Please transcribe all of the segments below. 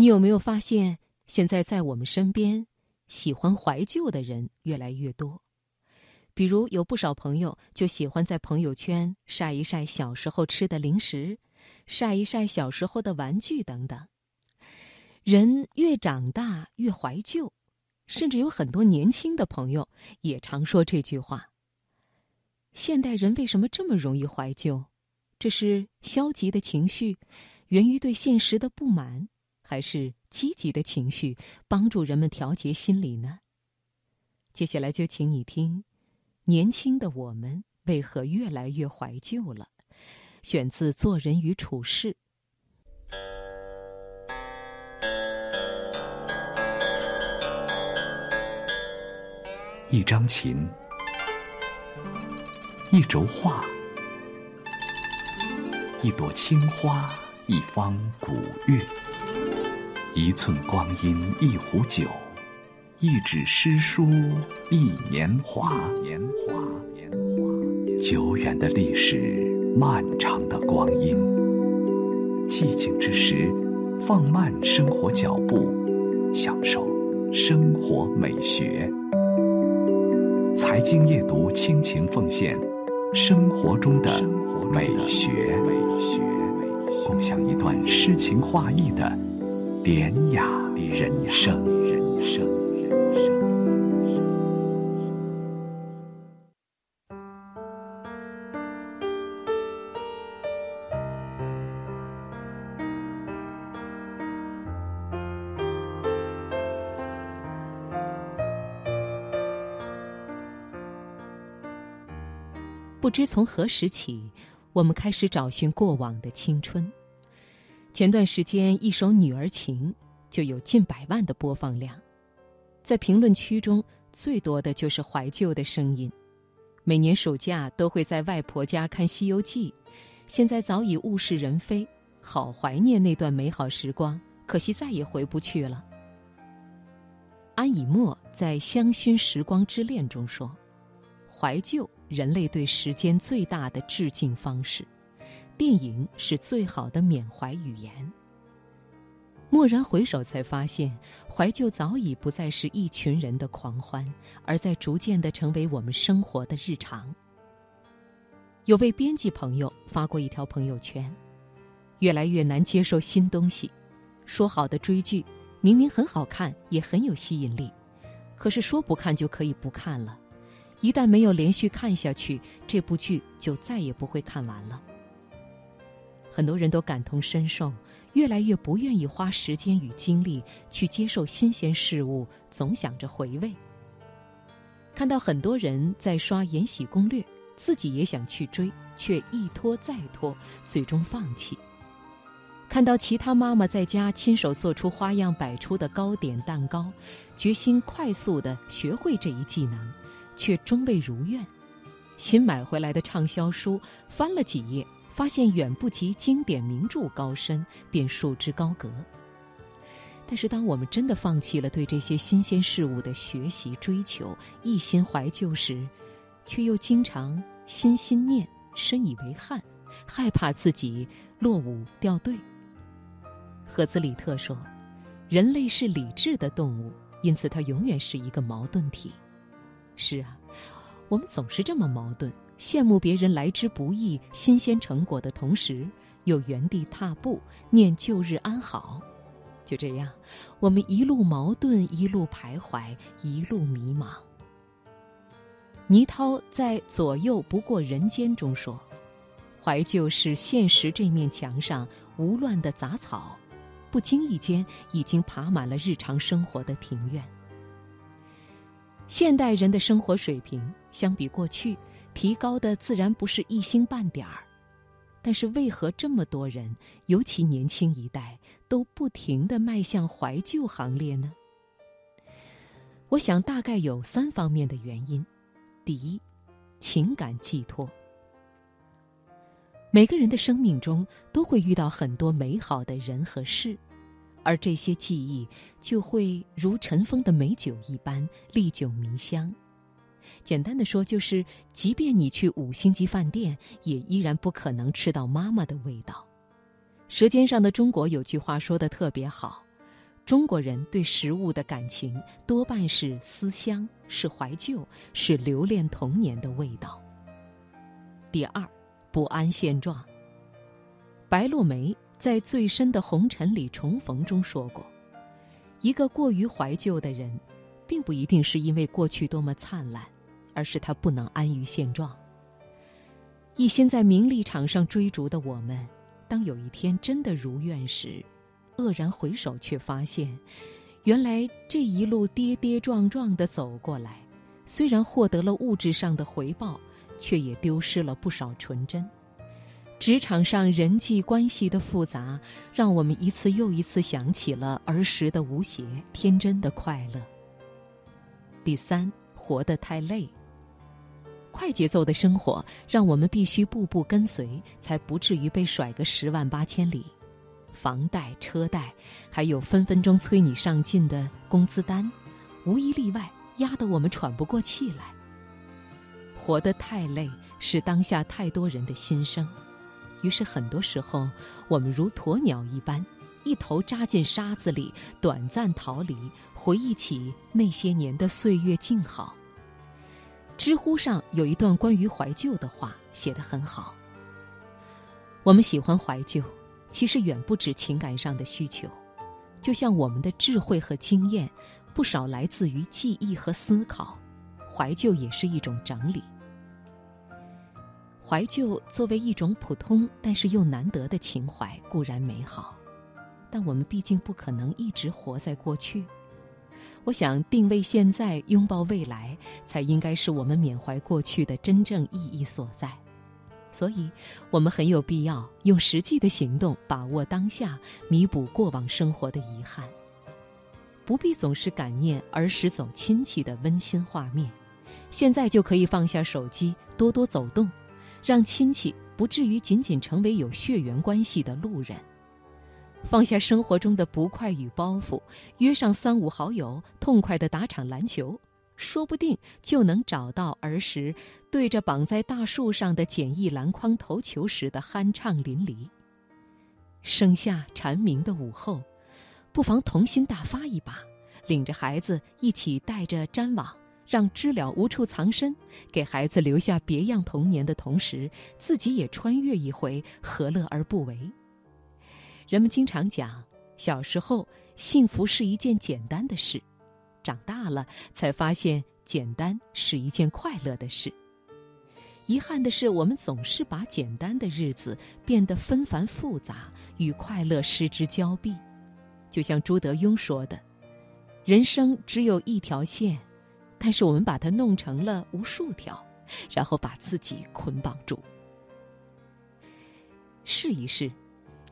你有没有发现，现在在我们身边，喜欢怀旧的人越来越多？比如，有不少朋友就喜欢在朋友圈晒一晒小时候吃的零食，晒一晒小时候的玩具等等。人越长大越怀旧，甚至有很多年轻的朋友也常说这句话。现代人为什么这么容易怀旧？这是消极的情绪，源于对现实的不满。还是积极的情绪帮助人们调节心理呢？接下来就请你听，年轻的我们为何越来越怀旧了？选自《做人与处事》。一张琴，一轴画，一朵青花，一方古月。一寸光阴一壶酒，一纸诗书一年华。年华，年华。久远的历史，漫长的光阴。寂静之时，放慢生活脚步，享受生活美学。财经夜读倾情奉献生活中的美学，共享一段诗情画意的。典雅人生，人生，人生。不知从何时起，我们开始找寻过往的青春。前段时间，一首《女儿情》就有近百万的播放量，在评论区中最多的就是怀旧的声音。每年暑假都会在外婆家看《西游记》，现在早已物是人非，好怀念那段美好时光，可惜再也回不去了。安以沫在《香薰时光之恋》中说：“怀旧，人类对时间最大的致敬方式。”电影是最好的缅怀语言。蓦然回首，才发现怀旧早已不再是一群人的狂欢，而在逐渐的成为我们生活的日常。有位编辑朋友发过一条朋友圈：“越来越难接受新东西，说好的追剧，明明很好看，也很有吸引力，可是说不看就可以不看了，一旦没有连续看下去，这部剧就再也不会看完了。”很多人都感同身受，越来越不愿意花时间与精力去接受新鲜事物，总想着回味。看到很多人在刷《延禧攻略》，自己也想去追，却一拖再拖，最终放弃。看到其他妈妈在家亲手做出花样百出的糕点蛋糕，决心快速的学会这一技能，却终未如愿。新买回来的畅销书，翻了几页。发现远不及经典名著高深，便束之高阁。但是，当我们真的放弃了对这些新鲜事物的学习追求，一心怀旧时，却又经常心心念，深以为憾，害怕自己落伍掉队。赫兹里特说：“人类是理智的动物，因此它永远是一个矛盾体。”是啊，我们总是这么矛盾。羡慕别人来之不易、新鲜成果的同时，又原地踏步，念旧日安好。就这样，我们一路矛盾，一路徘徊，一路迷茫。倪涛在《左右不过人间》中说：“怀旧是现实这面墙上无乱的杂草，不经意间已经爬满了日常生活的庭院。”现代人的生活水平相比过去。提高的自然不是一星半点儿，但是为何这么多人，尤其年轻一代，都不停的迈向怀旧行列呢？我想大概有三方面的原因。第一，情感寄托。每个人的生命中都会遇到很多美好的人和事，而这些记忆就会如尘封的美酒一般，历久弥香。简单的说，就是即便你去五星级饭店，也依然不可能吃到妈妈的味道。舌尖上的中国有句话说的特别好：“中国人对食物的感情多半是思乡，是怀旧，是留恋童年的味道。第二，不安现状。白落梅在《最深的红尘里重逢》中说过：“一个过于怀旧的人，并不一定是因为过去多么灿烂，而是他不能安于现状。一心在名利场上追逐的我们，当有一天真的如愿时。”愕然回首，却发现，原来这一路跌跌撞撞的走过来，虽然获得了物质上的回报，却也丢失了不少纯真。职场上人际关系的复杂，让我们一次又一次想起了儿时的无邪、天真的快乐。第三，活得太累。快节奏的生活让我们必须步步跟随，才不至于被甩个十万八千里。房贷、车贷，还有分分钟催你上进的工资单，无一例外压得我们喘不过气来。活得太累是当下太多人的心声，于是很多时候我们如鸵鸟一般，一头扎进沙子里，短暂逃离，回忆起那些年的岁月静好。知乎上有一段关于怀旧的话，写得很好。我们喜欢怀旧。其实远不止情感上的需求，就像我们的智慧和经验，不少来自于记忆和思考。怀旧也是一种整理。怀旧作为一种普通但是又难得的情怀，固然美好，但我们毕竟不可能一直活在过去。我想，定位现在，拥抱未来，才应该是我们缅怀过去的真正意义所在。所以，我们很有必要用实际的行动把握当下，弥补过往生活的遗憾。不必总是感念儿时走亲戚的温馨画面，现在就可以放下手机，多多走动，让亲戚不至于仅仅成为有血缘关系的路人。放下生活中的不快与包袱，约上三五好友，痛快地打场篮球。说不定就能找到儿时对着绑在大树上的简易篮筐投球时的酣畅淋漓。盛夏蝉鸣的午后，不妨童心大发一把，领着孩子一起带着粘网，让知了无处藏身，给孩子留下别样童年的同时，自己也穿越一回，何乐而不为？人们经常讲，小时候幸福是一件简单的事。长大了才发现，简单是一件快乐的事。遗憾的是，我们总是把简单的日子变得纷繁复杂，与快乐失之交臂。就像朱德庸说的：“人生只有一条线，但是我们把它弄成了无数条，然后把自己捆绑住。”试一试，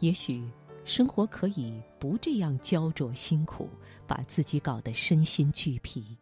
也许。生活可以不这样焦灼辛苦，把自己搞得身心俱疲。